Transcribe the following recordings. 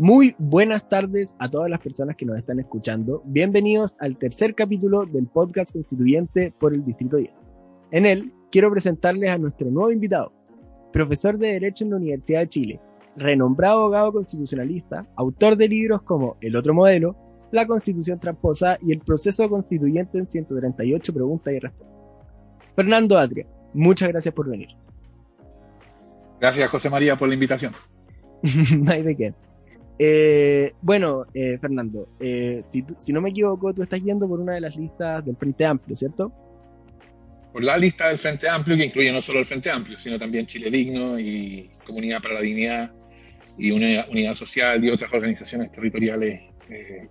Muy buenas tardes a todas las personas que nos están escuchando. Bienvenidos al tercer capítulo del podcast constituyente por el Distrito 10. En él quiero presentarles a nuestro nuevo invitado, profesor de Derecho en la Universidad de Chile, renombrado abogado constitucionalista, autor de libros como El otro modelo, La Constitución tramposa y El proceso constituyente en 138 preguntas y respuestas. Fernando Atria, muchas gracias por venir. Gracias, José María, por la invitación. no hay de qué. Eh, bueno, eh, Fernando, eh, si, si, no me equivoco, tú estás yendo por una de las listas del Frente Amplio, ¿cierto? Por la lista del Frente Amplio, que incluye no solo el Frente Amplio, sino también Chile Digno y Comunidad para la Dignidad y Unidad, Unidad Social y otras organizaciones territoriales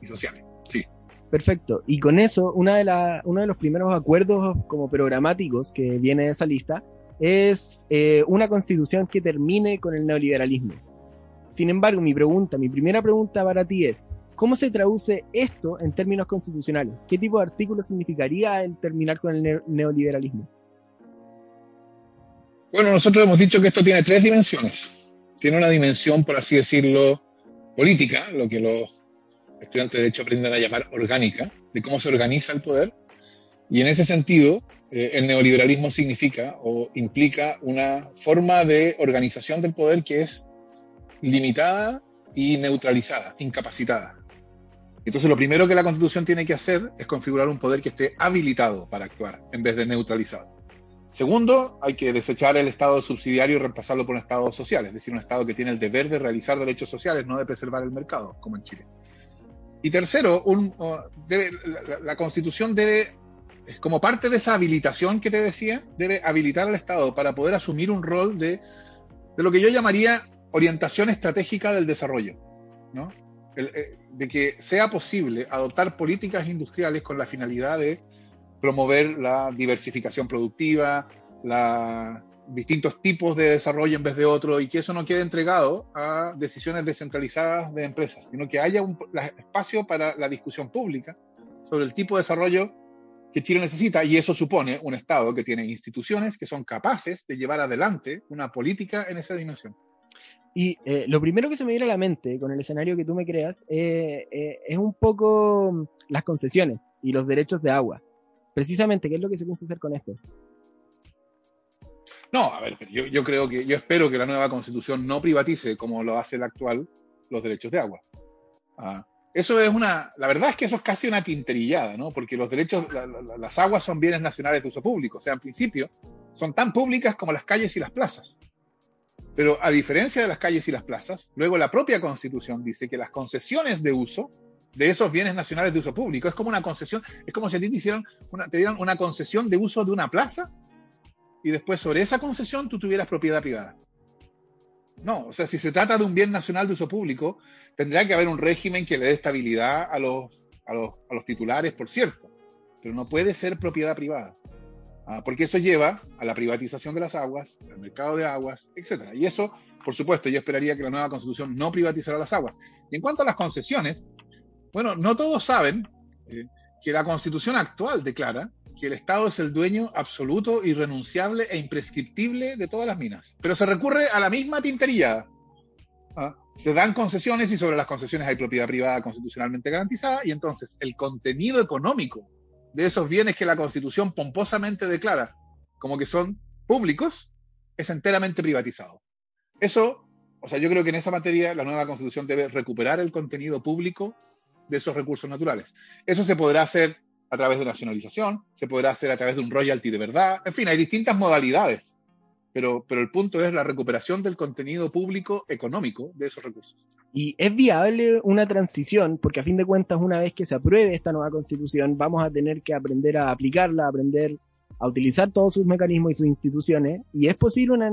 y sociales. Sí. Perfecto. Y con eso, una de la, uno de los primeros acuerdos como programáticos que viene de esa lista es una constitución que termine con el neoliberalismo sin embargo, mi pregunta, mi primera pregunta para ti es, ¿cómo se traduce esto en términos constitucionales? ¿Qué tipo de artículo significaría el terminar con el neoliberalismo? Bueno, nosotros hemos dicho que esto tiene tres dimensiones. Tiene una dimensión, por así decirlo, política, lo que los estudiantes de Derecho aprenden a llamar orgánica, de cómo se organiza el poder. Y en ese sentido, eh, el neoliberalismo significa o implica una forma de organización del poder que es limitada y neutralizada, incapacitada. Entonces lo primero que la Constitución tiene que hacer es configurar un poder que esté habilitado para actuar en vez de neutralizado. Segundo, hay que desechar el Estado subsidiario y reemplazarlo por un Estado social, es decir, un Estado que tiene el deber de realizar derechos sociales, no de preservar el mercado, como en Chile. Y tercero, la, Constitución debe, como parte de esa habilitación que te decía, debe habilitar al Estado para poder asumir un rol de, de lo que yo llamaría orientación estratégica del desarrollo, ¿no? Eh, de que sea posible adoptar políticas industriales con la finalidad de promover la diversificación productiva, la, distintos tipos de desarrollo en vez de otro, y que eso no quede entregado a decisiones descentralizadas de empresas, sino que haya un espacio para la discusión pública sobre el tipo de desarrollo que Chile necesita, y eso supone un Estado que tiene instituciones que son capaces de llevar adelante una política en esa dimensión. Y eh, lo primero que se me viene a la mente con el escenario que tú me creas eh, eh, es un poco mm, las concesiones y los derechos de agua. Precisamente, ¿qué es lo que se piensa hacer con esto? No, a ver, yo, yo, creo que, yo espero que la nueva constitución no privatice, como lo hace la actual, los derechos de agua. Ah, eso es una, la verdad es que eso es casi una tinterillada, ¿no? Porque los derechos, la, la, las aguas son bienes nacionales de uso público, o sea, en principio, son tan públicas como las calles y las plazas. Pero a diferencia de las calles y las plazas, luego la propia Constitución dice que las concesiones de uso de esos bienes nacionales de uso público es como una concesión, es como si a ti te, hicieran una, dieran una concesión de uso de una plaza y después sobre esa concesión tú tuvieras propiedad privada. No, o sea, si se trata de un bien nacional de uso público, tendrá que haber un régimen que le dé estabilidad a los, a los, a los titulares, por cierto, pero no puede ser propiedad privada. Ah, porque eso lleva a la privatización de las aguas, al mercado de aguas, etc. Y eso, por supuesto, yo esperaría que la nueva constitución no privatizara las aguas. Y en cuanto a las concesiones, bueno, no todos saben eh, que la constitución actual declara que el Estado es el dueño absoluto, irrenunciable e imprescriptible de todas las minas. Pero se recurre a la misma tintería. ¿ah? Se dan concesiones y sobre las concesiones hay propiedad privada constitucionalmente garantizada y entonces el contenido económico de esos bienes que la Constitución pomposamente declara como que son públicos, es enteramente privatizado. Eso, o sea, yo creo que en esa materia la nueva Constitución debe recuperar el contenido público de esos recursos naturales. Eso se podrá hacer a través de nacionalización, se podrá hacer a través de un royalty de verdad, en fin, hay distintas modalidades, pero, pero el punto es la recuperación del contenido público económico de esos recursos. Y es viable una transición, porque a fin de cuentas, una vez que se apruebe esta nueva constitución, vamos a tener que aprender a aplicarla, aprender a utilizar todos sus mecanismos y sus instituciones. Y es posible una,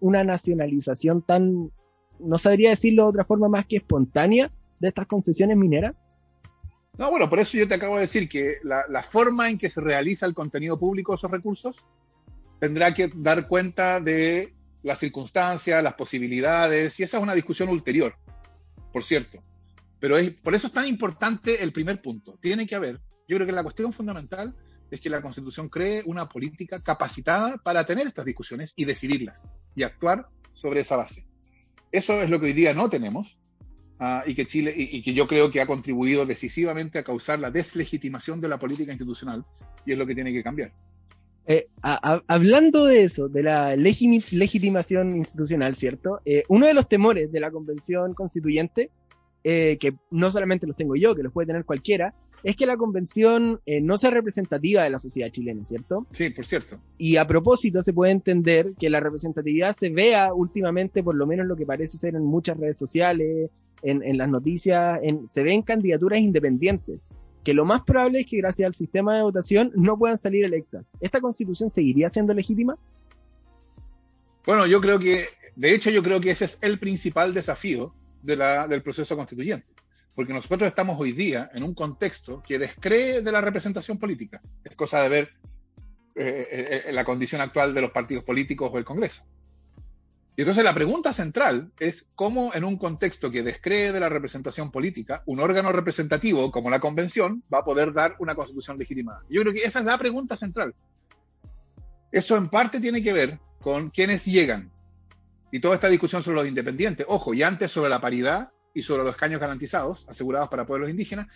una nacionalización tan, no sabría decirlo de otra forma más que espontánea, de estas concesiones mineras. No, bueno, por eso yo te acabo de decir que la, la forma en que se realiza el contenido público de esos recursos tendrá que dar cuenta de las circunstancias, las posibilidades, y esa es una discusión ulterior por cierto. Pero es, por eso es tan importante el primer punto. Tiene que haber, yo creo que la cuestión fundamental es que la Constitución cree una política capacitada para tener estas discusiones y decidirlas y actuar sobre esa base. Eso es lo que hoy día no tenemos ah, y que Chile, y, que yo creo que ha contribuido decisivamente a causar la deslegitimación de la política institucional, y es lo que tiene que cambiar. Eh, hablando de eso, de la legitimación institucional, ¿cierto? Eh, uno de los temores de la convención constituyente, eh, que no solamente los tengo yo, que los puede tener cualquiera, es que la convención eh, no sea representativa de la sociedad chilena, ¿cierto? Sí, por cierto. Y a propósito, se puede entender que la representatividad se vea últimamente, por lo menos lo que parece ser en muchas redes sociales, en, las noticias, en, se ven candidaturas independientes, que lo más probable es que gracias al sistema de votación no puedan salir electas. ¿Esta constitución seguiría siendo legítima? Bueno, yo creo que, de hecho, yo creo que ese es el principal desafío del proceso constituyente porque nosotros estamos hoy día en un contexto que descree de la representación política. Es cosa de ver eh, eh, eh, la condición actual de los partidos políticos o el Congreso. Y entonces la pregunta central es cómo en un contexto que descree de la representación política, un órgano representativo como la convención va a poder dar una constitución legitimada. Yo creo que esa es la pregunta central. Eso en parte tiene que ver con quienes llegan. Y toda esta discusión sobre los independientes, ojo, y antes sobre la paridad, y sobre los escaños garantizados, asegurados para pueblos indígenas.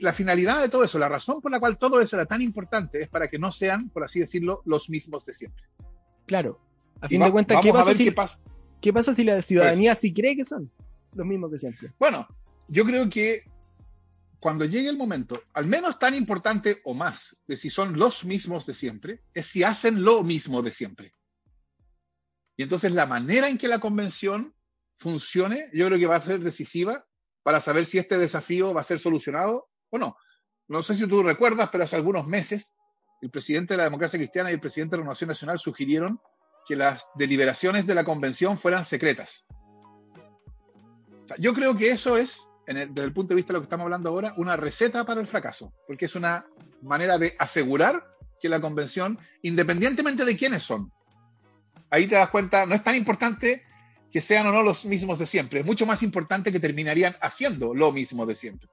la finalidad de todo eso, la razón por la cual todo eso era tan importante es para que no sean, por así decirlo, los mismos de siempre. Claro. A fin de cuentas, ¿qué pasa, si, qué, pasa. si, la ciudadanía sí cree que son los mismos de siempre? Bueno, yo creo que cuando llegue el momento, al menos tan importante o más de si son los mismos de siempre, es si hacen lo mismo de siempre. Y entonces la manera en que la convención funcione, yo creo que va a ser decisiva para saber si este desafío va a ser solucionado o no. No sé si tú recuerdas, pero hace algunos meses el presidente de la democracia cristiana y el presidente de la Renovación Nacional sugirieron que las deliberaciones de la convención fueran secretas. yo creo que eso es, desde el punto de vista de lo que estamos hablando ahora, una receta para el fracaso, porque es una manera de asegurar que la convención, independientemente de quiénes son, ahí te das cuenta, no es tan importante que sean o no los mismos de siempre. Es mucho más importante que terminarían haciendo lo mismo de siempre.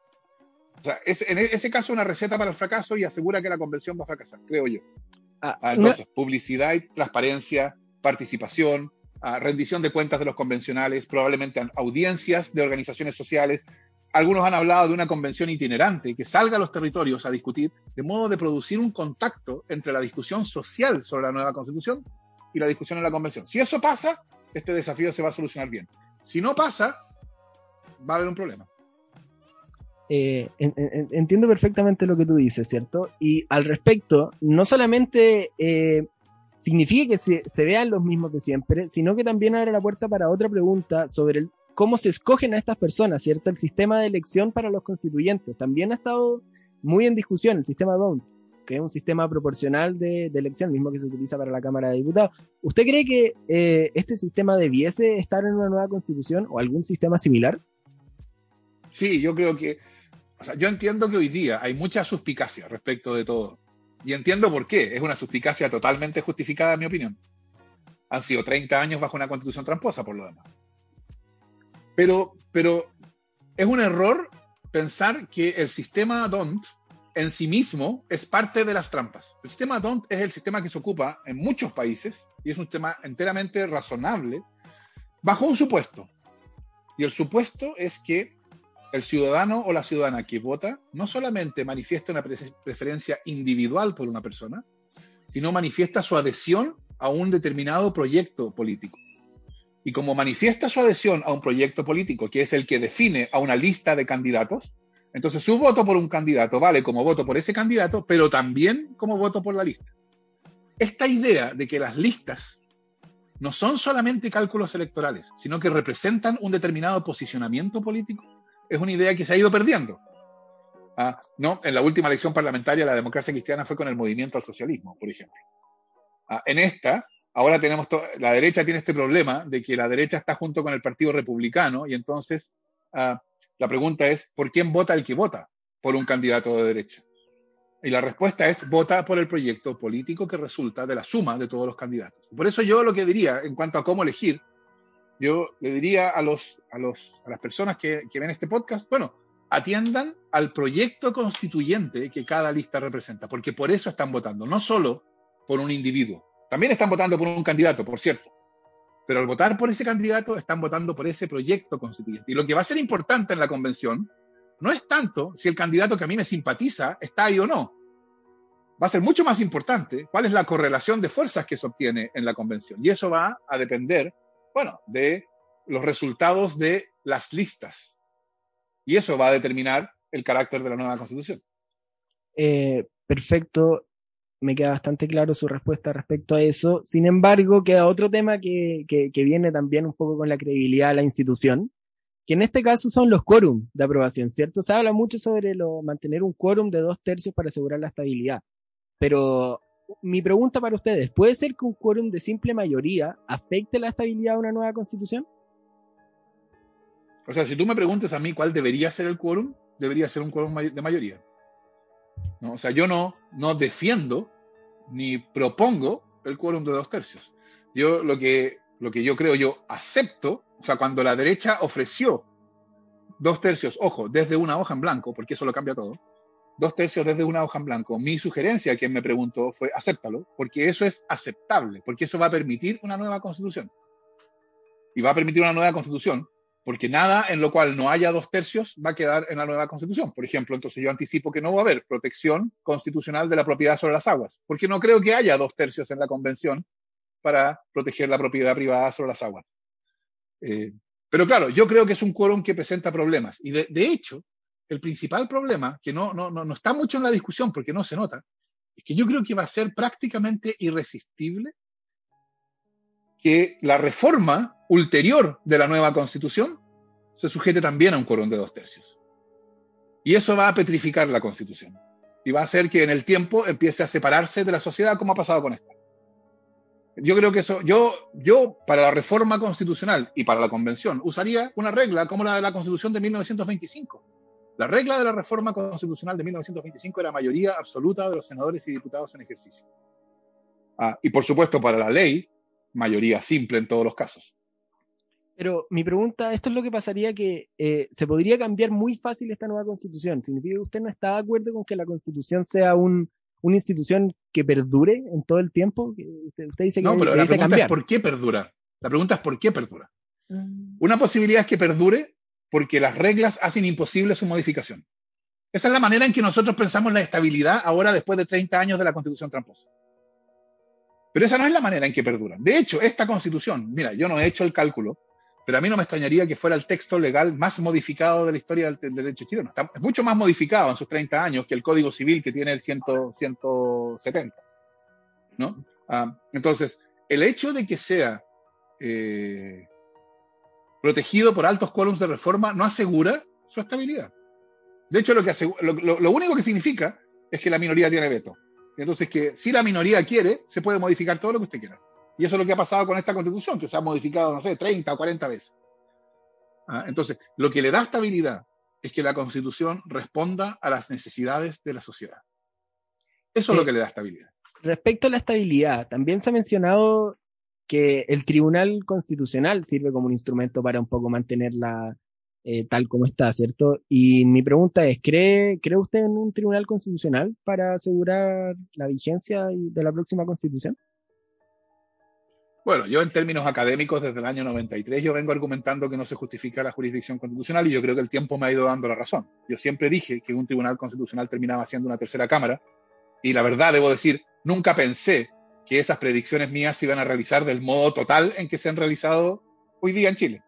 O sea, es, en e, ese caso una receta para el fracaso y asegura que la convención va a fracasar, creo yo. Ah, ah, entonces, publicidad y transparencia, participación, rendición de cuentas de los convencionales, probablemente audiencias de organizaciones sociales. Algunos han hablado de una convención itinerante que salga a los territorios a discutir, de modo de producir un contacto entre la discusión social sobre la nueva constitución y la discusión en la convención. Si eso pasa, este desafío se va a solucionar bien. Si no pasa, va a haber un problema. Eh, entiendo perfectamente lo que tú dices, ¿cierto? Y al respecto, no solamente eh, significa que se, vean los mismos de siempre, sino que también abre la puerta para otra pregunta sobre cómo se escogen a estas personas, ¿cierto? El sistema de elección para los constituyentes también ha estado muy en discusión, el sistema DONT que es un sistema proporcional de, elección, mismo que se utiliza para la Cámara de Diputados. ¿Usted cree que eh, este sistema debiese estar en una nueva constitución o algún sistema similar? Sí, yo creo que, o sea, yo entiendo que hoy día hay mucha suspicacia respecto de todo. Y entiendo por qué. Es una suspicacia totalmente justificada, en mi opinión. Han sido 30 años bajo una constitución tramposa, por lo demás. Pero, pero es un error pensar que el sistema DONT en sí mismo es parte de las trampas. El sistema DONT es el sistema que se ocupa en muchos países y es un sistema enteramente razonable bajo un supuesto. Y el supuesto es que el ciudadano o la ciudadana que vota no solamente manifiesta una preferencia individual por una persona, sino manifiesta su adhesión a un determinado proyecto político. Y como manifiesta su adhesión a un proyecto político, que es el que define a una lista de candidatos, entonces, su voto por un candidato vale como voto por ese candidato, pero también como voto por la lista. Esta idea de que las listas no son solamente cálculos electorales, sino que representan un determinado posicionamiento político, es una idea que se ha ido perdiendo. Ah, no, en la última elección parlamentaria la democracia cristiana fue con el movimiento al socialismo, por ejemplo. Ah, en esta, ahora tenemos la derecha tiene este problema de que la derecha está junto con el Partido Republicano y entonces ah, la pregunta es, ¿por quién vota el que vota por un candidato de derecha? Y la respuesta es, vota por el proyecto político que resulta de la suma de todos los candidatos. Por eso yo lo que diría en cuanto a cómo elegir, yo le diría a, los, a, los, a las personas que, que ven este podcast, bueno, atiendan al proyecto constituyente que cada lista representa, porque por eso están votando, no solo por un individuo. También están votando por un candidato, por cierto. pero al votar por ese candidato están votando por ese proyecto constituyente. Y lo que va a ser importante en la convención no es tanto si el candidato que a mí me simpatiza está ahí o no. Va a ser mucho más importante cuál es la correlación de fuerzas que se obtiene en la convención. Y eso va a depender, bueno, de los resultados de las listas. Y eso va a determinar el carácter de la nueva constitución. Eh, perfecto me queda bastante claro su respuesta respecto a eso. Sin embargo, queda otro tema que, viene también un poco con la credibilidad de la institución, que en este caso son los quórum de aprobación, ¿cierto? Se habla mucho sobre lo, mantener un quórum de dos tercios para asegurar la estabilidad. Pero mi pregunta para ustedes, ¿puede ser que un quórum de simple mayoría afecte la estabilidad de una nueva constitución? O sea, si tú me preguntas a mí cuál debería ser el quórum, debería ser un quórum de mayoría. O sea, yo no, no defiendo ni propongo el quórum de dos tercios. Yo lo que, lo que yo creo, yo acepto, o sea, cuando la derecha ofreció dos tercios, ojo, desde una hoja en blanco, porque eso lo cambia todo, dos tercios desde una hoja en blanco, mi sugerencia a quien me preguntó fue acéptalo, porque eso es aceptable, porque eso va a permitir una nueva constitución. Y va a permitir una nueva constitución porque nada en lo cual no haya dos tercios va a quedar en la nueva constitución. Por ejemplo, entonces yo anticipo que no va a haber protección constitucional de la propiedad sobre las aguas, porque no creo que haya dos tercios en la convención para proteger la propiedad privada sobre las aguas. Eh, pero claro, yo creo que es un quórum que presenta problemas. Y de, hecho, el principal problema, que no, no, no está mucho en la discusión porque no se nota, es que yo creo que va a ser prácticamente irresistible que la reforma ulterior de la nueva constitución se sujete también a un quórum de dos tercios. Y eso va a petrificar la constitución. Y va a hacer que en el tiempo empiece a separarse de la sociedad como ha pasado con esta. Yo creo que eso, yo, yo para la reforma constitucional y para la convención usaría una regla como la de la constitución de 1925. La regla de la reforma constitucional de 1925 era mayoría absoluta de los senadores y diputados en ejercicio. Ah, y por supuesto, para la ley, mayoría simple en todos los casos. Pero mi pregunta, esto es lo que pasaría que eh, se podría cambiar muy fácil esta nueva constitución. ¿Significa que usted no está de acuerdo con que la constitución sea un, una institución que perdure en todo el tiempo? Usted, dice que no, pero la pregunta es por qué perdura. La pregunta es por qué perdura. Mm. Una posibilidad es que perdure porque las reglas hacen imposible su modificación. Esa es la manera en que nosotros pensamos la estabilidad ahora después de 30 años de la constitución tramposa. Pero esa no es la manera en que perdura. De hecho, esta constitución, mira, yo no he hecho el cálculo, pero a mí no me extrañaría que fuera el texto legal más modificado de la historia del, derecho chileno. es mucho más modificado en sus 30 años que el Código Civil que tiene el 170. ¿no? Ah, entonces, el hecho de que sea eh, protegido por altos quórums de reforma no asegura su estabilidad. De hecho, lo, que lo único que significa es que la minoría tiene veto. Entonces, que si la minoría quiere, se puede modificar todo lo que usted quiera. Y eso es lo que ha pasado con esta constitución, que se ha modificado, no sé, 30 o 40 veces. Ah, entonces, lo que le da estabilidad es que la constitución responda a las necesidades de la sociedad. Eso es lo que le da estabilidad. Respecto a la estabilidad, también se ha mencionado que el Tribunal Constitucional sirve como un instrumento para un poco mantenerla eh, tal como está, ¿cierto? Y mi pregunta es, ¿cree, ¿cree usted en un Tribunal Constitucional para asegurar la vigencia de la próxima Constitución? Bueno, yo en términos académicos desde el año 93 yo vengo argumentando que no se justifica la jurisdicción constitucional y yo creo que el tiempo me ha ido dando la razón. Yo siempre dije que un tribunal constitucional terminaba siendo una tercera cámara y la verdad debo decir, nunca pensé que esas predicciones mías se iban a realizar del modo total en que se han realizado hoy día en Chile.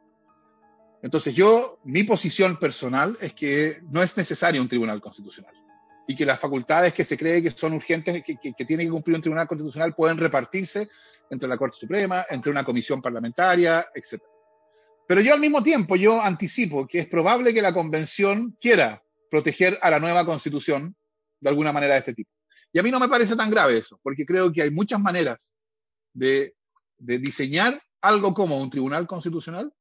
Entonces yo, mi posición personal es que no es necesario un tribunal constitucional y que las facultades que se cree que son urgentes, que, que, que tiene que cumplir un tribunal constitucional pueden repartirse entre la Corte Suprema, entre una comisión parlamentaria, etc. Pero yo al mismo tiempo, yo anticipo que es probable que la Convención quiera proteger a la nueva Constitución de alguna manera de este tipo. Y a mí no me parece tan grave eso, porque creo que hay muchas maneras de, diseñar algo como un tribunal constitucional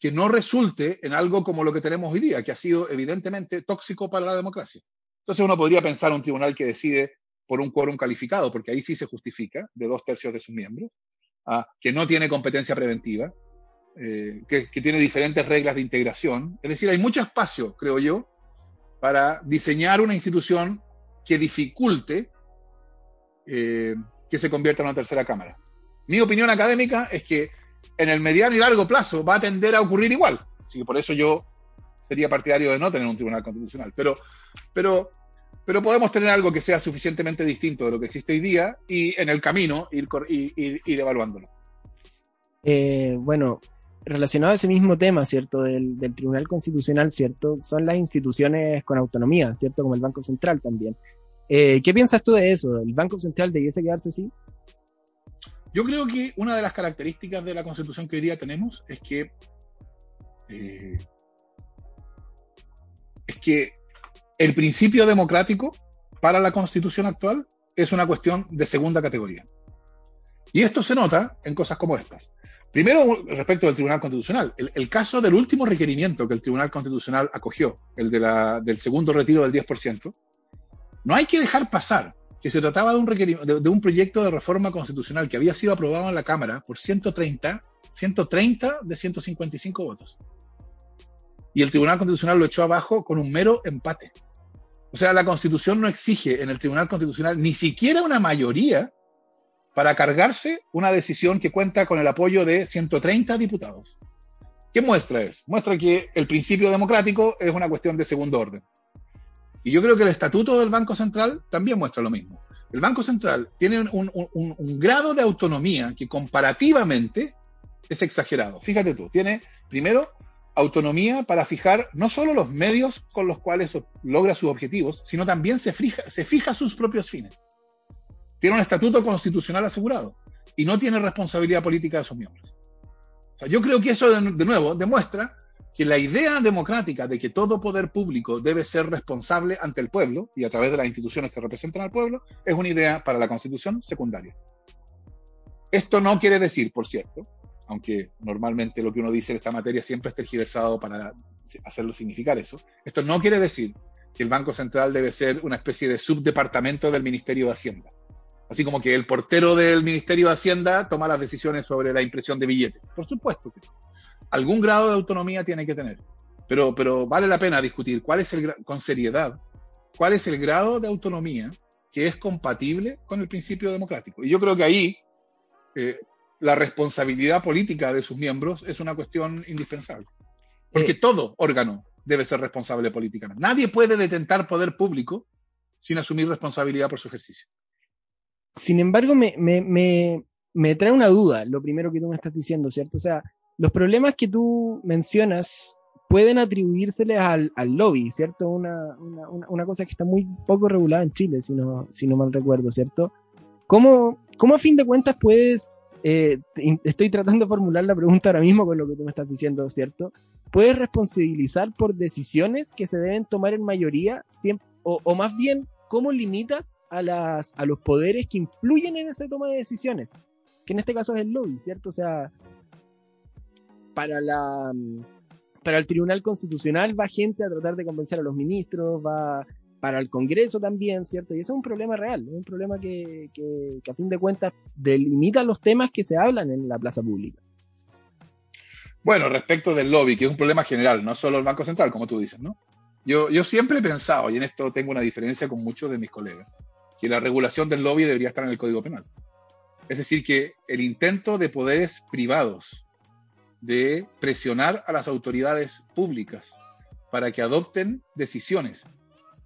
que no resulte en algo como lo que tenemos hoy día, que ha sido evidentemente tóxico para la democracia. Entonces uno podría pensar un tribunal que decide por un quórum calificado, porque ahí sí se justifica, de dos tercios de sus miembros, ah, que no tiene competencia preventiva, eh, que, tiene diferentes reglas de integración. Es decir, hay mucho espacio, creo yo, para diseñar una institución que dificulte eh, que se convierta en una tercera cámara. Mi opinión académica es que en el mediano y largo plazo va a tender a ocurrir igual. Así que por eso yo sería partidario de no tener un tribunal constitucional. Pero, pero, pero podemos tener algo que sea suficientemente distinto de lo que existe hoy día y en el camino ir, ir, ir evaluándolo. Eh, bueno, relacionado a ese mismo tema, ¿cierto? Del, del, Tribunal Constitucional, ¿cierto? Son las instituciones con autonomía, ¿cierto? Como el Banco Central también. Eh, ¿Qué piensas tú de eso? ¿El Banco Central debiese quedarse así? Yo creo que una de las características de la Constitución que hoy día tenemos es que eh, es que el principio democrático para la Constitución actual es una cuestión de segunda categoría. Y esto se nota en cosas como estas. Primero, respecto del Tribunal Constitucional, el, caso del último requerimiento que el Tribunal Constitucional acogió, el de la, del segundo retiro del 10%, no hay que dejar pasar que se trataba de un, de, de un proyecto de reforma constitucional que había sido aprobado en la Cámara por 130, 130 de 155 votos. Y el Tribunal Constitucional lo echó abajo con un mero empate. O sea, la Constitución no exige en el Tribunal Constitucional ni siquiera una mayoría para cargarse una decisión que cuenta con el apoyo de 130 diputados. ¿Qué muestra es? Muestra que el principio democrático es una cuestión de segundo orden. Y yo creo que el estatuto del Banco Central también muestra lo mismo. El Banco Central tiene un, un, un, grado de autonomía que comparativamente es exagerado. Fíjate tú, tiene primero autonomía para fijar no solo los medios con los cuales logra sus objetivos, sino también se fija, se fija sus propios fines tiene un estatuto constitucional asegurado y no tiene responsabilidad política de sus miembros. O sea, yo creo que eso, de, de, nuevo, demuestra que la idea democrática de que todo poder público debe ser responsable ante el pueblo y a través de las instituciones que representan al pueblo es una idea para la Constitución secundaria. Esto no quiere decir, por cierto, aunque normalmente lo que uno dice en esta materia siempre es tergiversado para hacerlo significar eso, esto no quiere decir que el Banco Central debe ser una especie de subdepartamento del Ministerio de Hacienda Así como que el portero del Ministerio de Hacienda toma las decisiones sobre la impresión de billetes. Por supuesto que algún grado de autonomía tiene que tener. Pero, pero vale la pena discutir cuál es el, con seriedad, cuál es el grado de autonomía que es compatible con el principio democrático. Y yo creo que ahí eh, la responsabilidad política de sus miembros es una cuestión indispensable. Porque eh, todo órgano debe ser responsable políticamente. Nadie puede detentar poder público sin asumir responsabilidad por su ejercicio. Sin embargo, me, me, me, me, trae una duda, lo primero que tú me estás diciendo, ¿cierto? O sea, los problemas que tú mencionas pueden atribuírseles al, al lobby, ¿cierto? Una, una, una, cosa que está muy poco regulada en Chile, si no, si no mal recuerdo, ¿cierto? ¿Cómo, cómo a fin de cuentas puedes, eh, estoy tratando de formular la pregunta ahora mismo con lo que tú me estás diciendo, ¿cierto? ¿Puedes responsabilizar por decisiones que se deben tomar en mayoría, siempre, o, o más bien ¿cómo limitas a, las, a los poderes que influyen en esa toma de decisiones? Que en este caso es el lobby, ¿cierto? O sea, para, la, para el Tribunal Constitucional va gente a tratar de convencer a los ministros, va para el Congreso también, ¿cierto? Y eso es un problema real, es un problema que, que, que a fin de cuentas delimita los temas que se hablan en la plaza pública. Bueno, respecto del lobby, que es un problema general, no solo el Banco Central, como tú dices, ¿no? Yo, yo siempre he pensado, y en esto tengo una diferencia con muchos de mis colegas, que la regulación del lobby debería estar en el Código Penal. Es decir, que el intento de poderes privados de presionar a las autoridades públicas para que adopten decisiones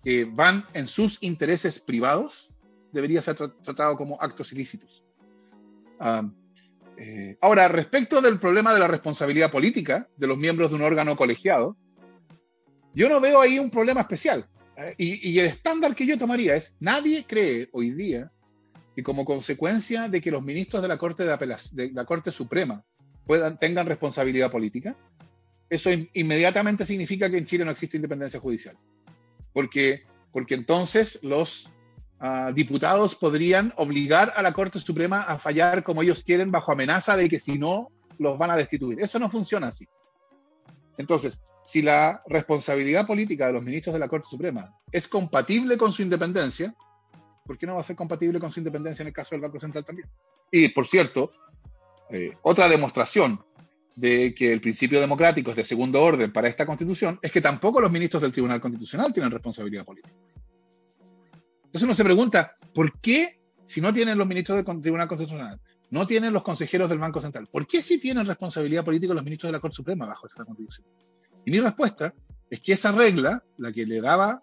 que van en sus intereses privados debería ser tra tratado como actos ilícitos. Um, eh, ahora, respecto del problema de la responsabilidad política de los miembros de un órgano colegiado, yo no veo ahí un problema especial. ¿eh? Y, el estándar que yo tomaría es, nadie cree hoy día que como consecuencia de que los ministros de la Corte, de la Corte Suprema tengan responsabilidad política, eso in, inmediatamente significa que en Chile no existe independencia judicial. Porque, porque entonces los uh, diputados podrían obligar a la Corte Suprema a fallar como ellos quieren bajo amenaza de que si no, los van a destituir. Eso no funciona así. Entonces, si la responsabilidad política de los ministros de la Corte Suprema es compatible con su independencia, ¿por qué no va a ser compatible con su independencia en el caso del Banco Central también? Y, por cierto, eh, otra demostración de que el principio democrático es de segundo orden para esta constitución es que tampoco los ministros del Tribunal Constitucional tienen responsabilidad política. Entonces uno se pregunta, ¿por qué, si no tienen los ministros del Tribunal Constitucional, no tienen los consejeros del Banco Central. ¿Por qué sí tienen responsabilidad política los ministros de la Corte Suprema bajo esta constitución? Y mi respuesta es que esa regla, la que le daba,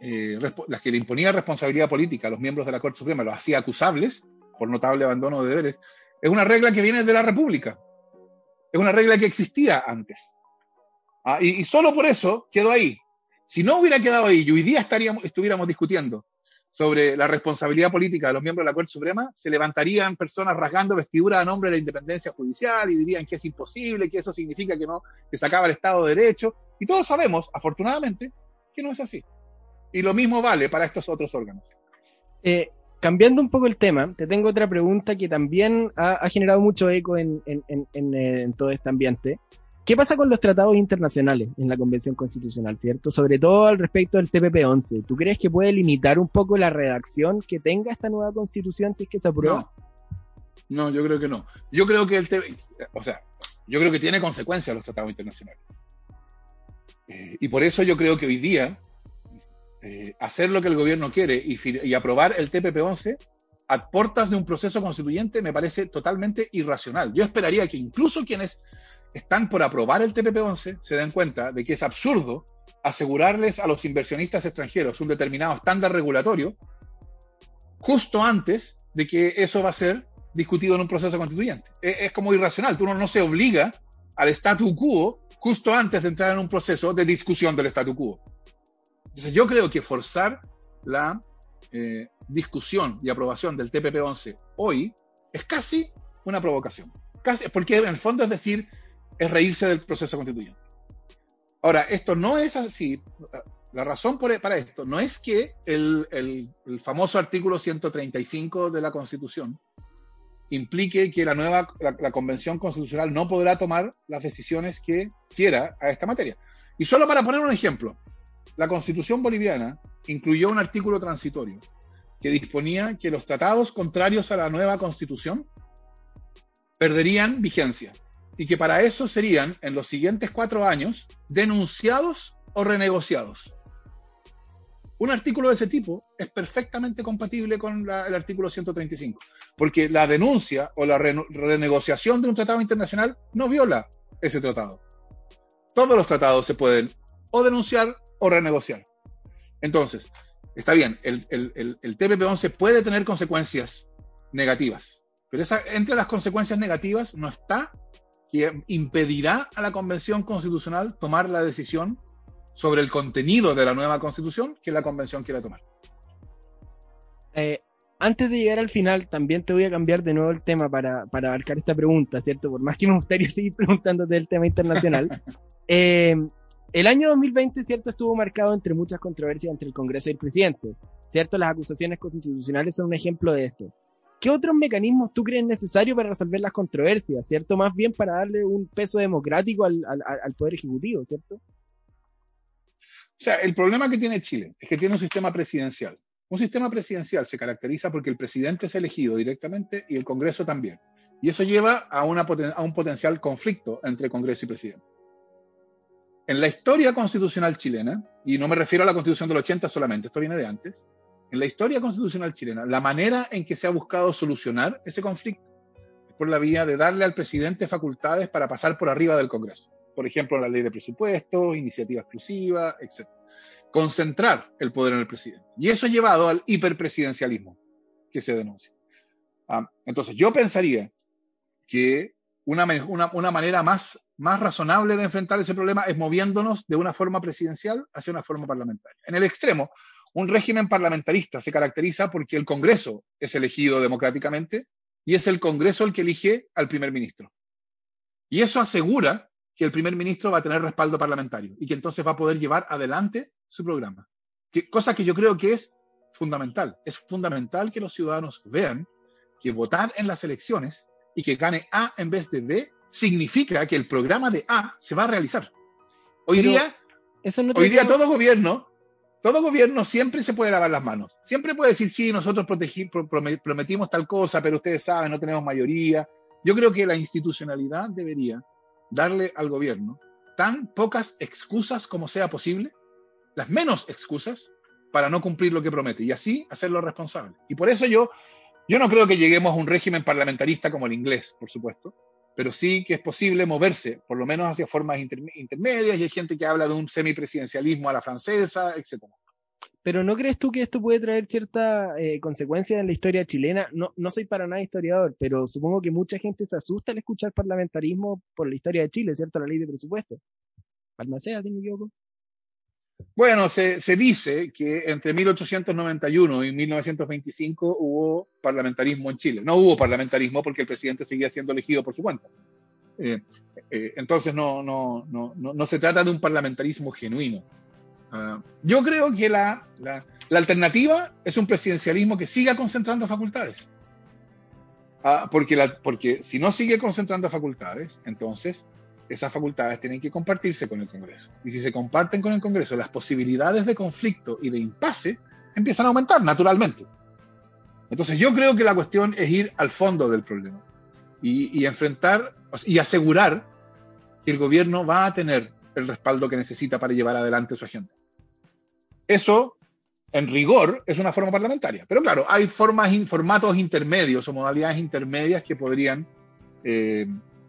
eh, la que le imponía responsabilidad política a los miembros de la Corte Suprema, los hacía acusables por notable abandono de deberes, es una regla que viene de la República. Es una regla que existía antes. Ah, y, solo por eso quedó ahí. Si no hubiera quedado ahí y hoy día estaríamos, estuviéramos discutiendo sobre la responsabilidad política de los miembros de la Corte Suprema, se levantarían personas rasgando vestidura a nombre de la independencia judicial y dirían que es imposible, que eso significa que no, que se acaba el Estado de Derecho. Y todos sabemos, afortunadamente, que no es así. Y lo mismo vale para estos otros órganos. Eh, cambiando un poco el tema, te tengo otra pregunta que también ha, generado mucho eco en, en, todo este ambiente. ¿Qué pasa con los tratados internacionales en la Convención Constitucional, cierto? Sobre todo al respecto del TPP-11. ¿Tú crees que puede limitar un poco la redacción que tenga esta nueva Constitución si es que se aprueba? No, yo creo que no. Yo creo que el o sea, yo creo que tiene consecuencias los tratados internacionales. Eh, y por eso yo creo que hoy día eh, hacer lo que el gobierno quiere y, aprobar el TPP-11 a puertas de un proceso constituyente me parece totalmente irracional. Yo esperaría que incluso quienes están por aprobar el TPP-11 se den cuenta de que es absurdo asegurarles a los inversionistas extranjeros un determinado estándar regulatorio justo antes de que eso va a ser discutido en un proceso constituyente. Es, es como irracional, tú no, no se obliga al statu quo justo antes de entrar en un proceso de discusión del statu quo. Entonces yo creo que forzar la eh, discusión y aprobación del TPP-11 hoy es casi una provocación. Casi, porque en el fondo es decir, es reírse del proceso constituyente. Ahora, esto no es así. La razón por, para esto no es que el, el, el, famoso artículo 135 de la Constitución implique que la nueva la, la, Convención Constitucional no podrá tomar las decisiones que quiera a esta materia. Y solo para poner un ejemplo, la Constitución boliviana incluyó un artículo transitorio que disponía que los tratados contrarios a la nueva Constitución perderían vigencia y que para eso serían, en los siguientes cuatro años, denunciados o renegociados. Un artículo de ese tipo es perfectamente compatible con el artículo 135, porque la denuncia o la re, renegociación de un tratado internacional no viola ese tratado. Todos los tratados se pueden o denunciar o renegociar. Entonces, está bien, el, el, el, el TPP-11 puede tener consecuencias negativas, pero esa, entre las consecuencias negativas no está que impedirá a la Convención Constitucional tomar la decisión sobre el contenido de la nueva Constitución que la Convención quiera tomar. Eh, antes de llegar al final, también te voy a cambiar de nuevo el tema para, para abarcar esta pregunta, ¿cierto? Por más que me gustaría seguir preguntándote del tema internacional. eh, el año 2020, ¿cierto? Estuvo marcado entre muchas controversias entre el Congreso y el presidente, ¿cierto? Las acusaciones constitucionales son un ejemplo de esto. ¿Qué otros mecanismos tú crees necesarios para resolver las controversias, ¿cierto? Más bien para darle un peso democrático al, al, Poder Ejecutivo, ¿cierto? O sea, el problema que tiene Chile es que tiene un sistema presidencial. Un sistema presidencial se caracteriza porque el presidente es elegido directamente y el Congreso también. Y eso lleva a, una, a un potencial conflicto entre Congreso y presidente. En la historia constitucional chilena, y no me refiero a la constitución del 80 solamente, esto viene de antes, en la historia constitucional chilena, la manera en que se ha buscado solucionar ese conflicto es por la vía de darle al presidente facultades para pasar por arriba del Congreso. Por ejemplo, la ley de presupuesto, iniciativa exclusiva, etc. Concentrar el poder en el presidente. Y eso ha llevado al hiperpresidencialismo que se denuncia. Ah, entonces, yo pensaría que una manera más, más razonable de enfrentar ese problema es moviéndonos de una forma presidencial hacia una forma parlamentaria. En el extremo, un régimen parlamentarista se caracteriza porque el Congreso es elegido democráticamente y es el Congreso el que elige al primer ministro. Y eso asegura que el primer ministro va a tener respaldo parlamentario y que entonces va a poder llevar adelante su programa. Que, cosa que yo creo que es fundamental. Es fundamental que los ciudadanos vean que votar en las elecciones y que gane A en vez de B significa que el programa de A se va a realizar. Hoy Pero día, eso no hoy día todo gobierno todo gobierno siempre se puede lavar las manos. Siempre puede decir, sí, nosotros prometimos tal cosa, pero ustedes saben, no tenemos mayoría. Yo creo que la institucionalidad debería darle al gobierno tan pocas excusas como sea posible, las menos excusas, para no cumplir lo que promete y así hacerlo responsable. Y por eso yo Yo no creo que lleguemos a un régimen parlamentarista como el inglés, por supuesto, pero sí que es posible moverse, por lo menos hacia formas intermedias, y hay gente que habla de un semipresidencialismo a la francesa, etc. Pero ¿no crees tú que esto puede traer cierta eh, consecuencia en la historia chilena? No, no soy para nada historiador, pero supongo que mucha gente se asusta al escuchar parlamentarismo por la historia de Chile, ¿cierto? La ley de presupuesto. Palmacea, ¿tengo equivoco? Bueno, se, se, dice que entre 1891 y 1925 hubo parlamentarismo en Chile. No hubo parlamentarismo porque el presidente seguía siendo elegido por su cuenta. Eh, eh, entonces no, no, no, no, se trata de un parlamentarismo genuino. Uh, yo creo que la, la, la, alternativa es un presidencialismo que siga concentrando facultades. Uh, porque, la, porque si no sigue concentrando facultades, entonces esas facultades tienen que compartirse con el Congreso. Y si se comparten con el Congreso, las posibilidades de conflicto y de impasse empiezan a aumentar naturalmente. Entonces yo creo que la cuestión es ir al fondo del problema y, enfrentar y asegurar que el gobierno va a tener el respaldo que necesita para llevar adelante su agenda. Eso, en rigor, es una forma parlamentaria. Pero claro, hay formas, formatos intermedios o modalidades intermedias que podrían eh,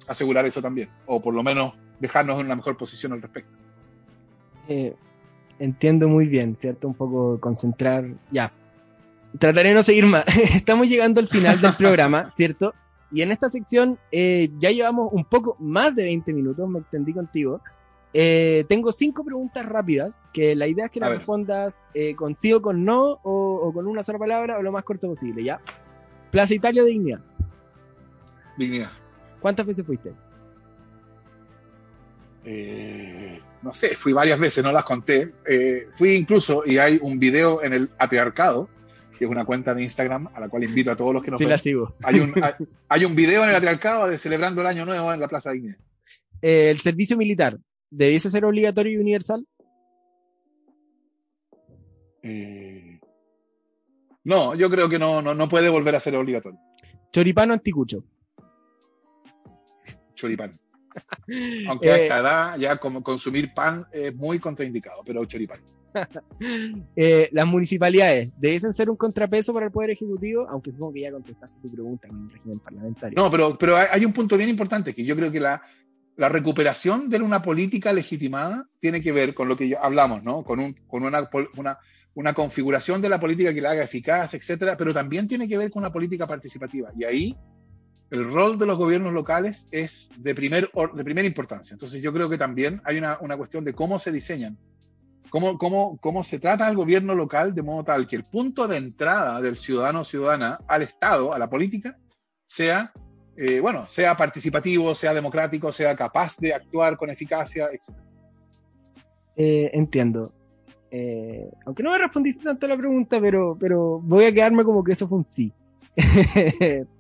asegurar eso también, o por lo menos dejarnos en una mejor posición al respecto. Eh, entiendo muy bien, ¿cierto? Un poco concentrar, ya. Trataré de no seguir más. Estamos llegando al final del programa, ¿cierto? Y en esta sección eh, ya llevamos un poco más de 20 minutos, me extendí contigo. Eh, tengo cinco preguntas rápidas, que la idea es que las respondas eh, con sí o con no, o, o, con una sola palabra, o lo más corto posible, ¿ya? Plaza Italia o Dignidad. Dignidad. ¿Cuántas veces fuiste? Eh, no sé, fui varias veces, no las conté. Eh, fui incluso, y hay un video en el Atriarcado, que es una cuenta de Instagram a la cual invito a todos los que nos sí, ven. la sigo. Hay un, hay, hay un video en el Atriarcado de celebrando el Año Nuevo en la Plaza de Guinea. Eh, el servicio militar, ¿debiese ser obligatorio y universal? No, yo creo que no, no, no puede volver a ser obligatorio. ¿Choripán o anticucho? Choripán. Aunque a esta edad ya como consumir pan es muy contraindicado, pero choripán. eh, las municipalidades deben ser un contrapeso para el Poder Ejecutivo, aunque supongo que ya contestaste tu pregunta en el régimen parlamentario. No, pero, pero hay un punto bien importante, que yo creo que la, la recuperación de una política legitimada tiene que ver con lo que hablamos, ¿no? Con, un, con una, una, una configuración de la política que la haga eficaz, etcétera, pero también tiene que ver con una política participativa. Y ahí el rol de los gobiernos locales es de, primer, de primera importancia. Entonces yo creo que también hay una, una cuestión de cómo se diseñan, cómo, cómo, cómo se trata al gobierno local de modo tal que el punto de entrada del ciudadano o ciudadana al Estado, a la política, sea, eh, bueno, sea participativo, sea democrático, sea capaz de actuar con eficacia, etc. Eh, entiendo. Eh, aunque no me respondiste tanto a la pregunta, pero, pero voy a quedarme como que eso fue un sí.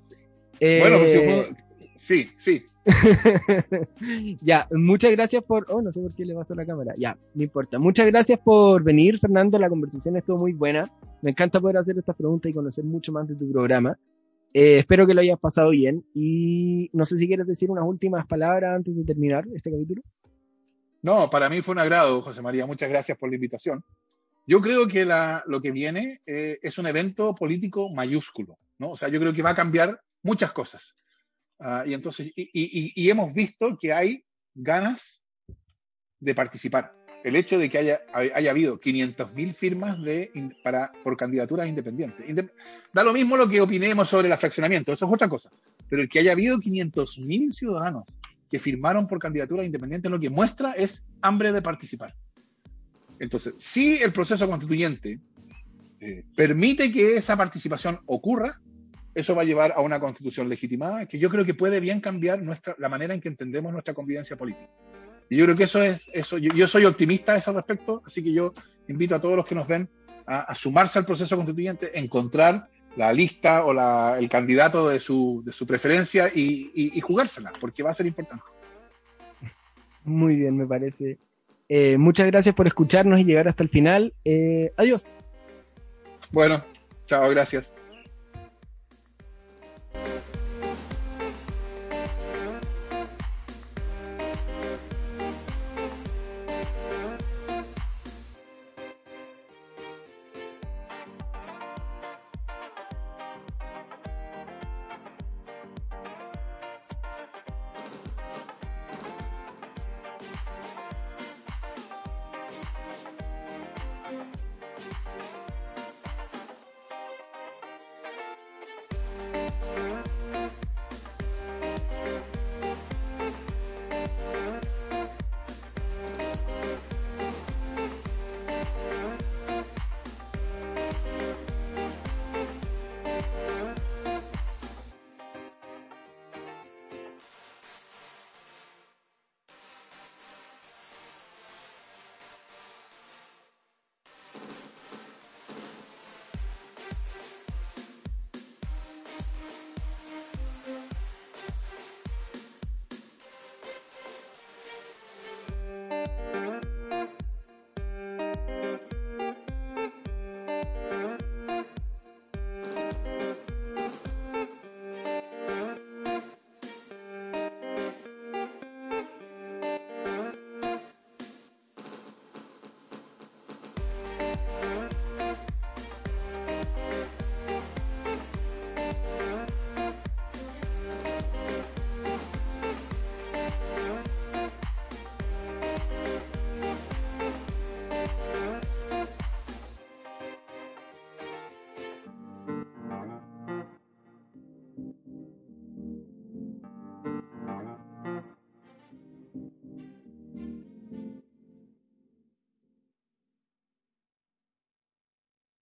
Eh, bueno, pues sí, sí. ya, muchas gracias por. Oh, no sé por qué le pasó la cámara. Ya, no importa. Muchas gracias por venir, Fernando. La conversación estuvo muy buena. Me encanta poder hacer estas preguntas y conocer mucho más de tu programa. Eh, espero que lo hayas pasado bien. Y no sé si quieres decir unas últimas palabras antes de terminar este capítulo. No, para mí fue un agrado, José María. Muchas gracias por la invitación. Yo creo que la, lo que viene eh, es un evento político mayúsculo, ¿no? O sea, yo creo que va a cambiar muchas cosas. Uh, y entonces, y, hemos visto que hay ganas de participar. El hecho de que haya, haya habido 500.000 firmas de, para, por candidaturas independientes. Indep da lo mismo lo que opinemos sobre el fraccionamiento, eso es otra cosa. Pero el que haya habido 500.000 ciudadanos que firmaron por candidaturas independientes, lo que muestra es hambre de participar. Entonces, si el proceso constituyente eh, permite que esa participación ocurra, eso va a llevar a una constitución legitimada que yo creo que puede bien cambiar nuestra, la manera en que entendemos nuestra convivencia política. Y yo creo que eso es, eso, yo, yo soy optimista a ese respecto, así que yo invito a todos los que nos ven a, a sumarse al proceso constituyente, encontrar la lista o la, el candidato de su, de su preferencia y, y, y, jugársela, porque va a ser importante. Muy bien, me parece. Eh, muchas gracias por escucharnos y llegar hasta el final. Eh, adiós. Bueno, chao, gracias.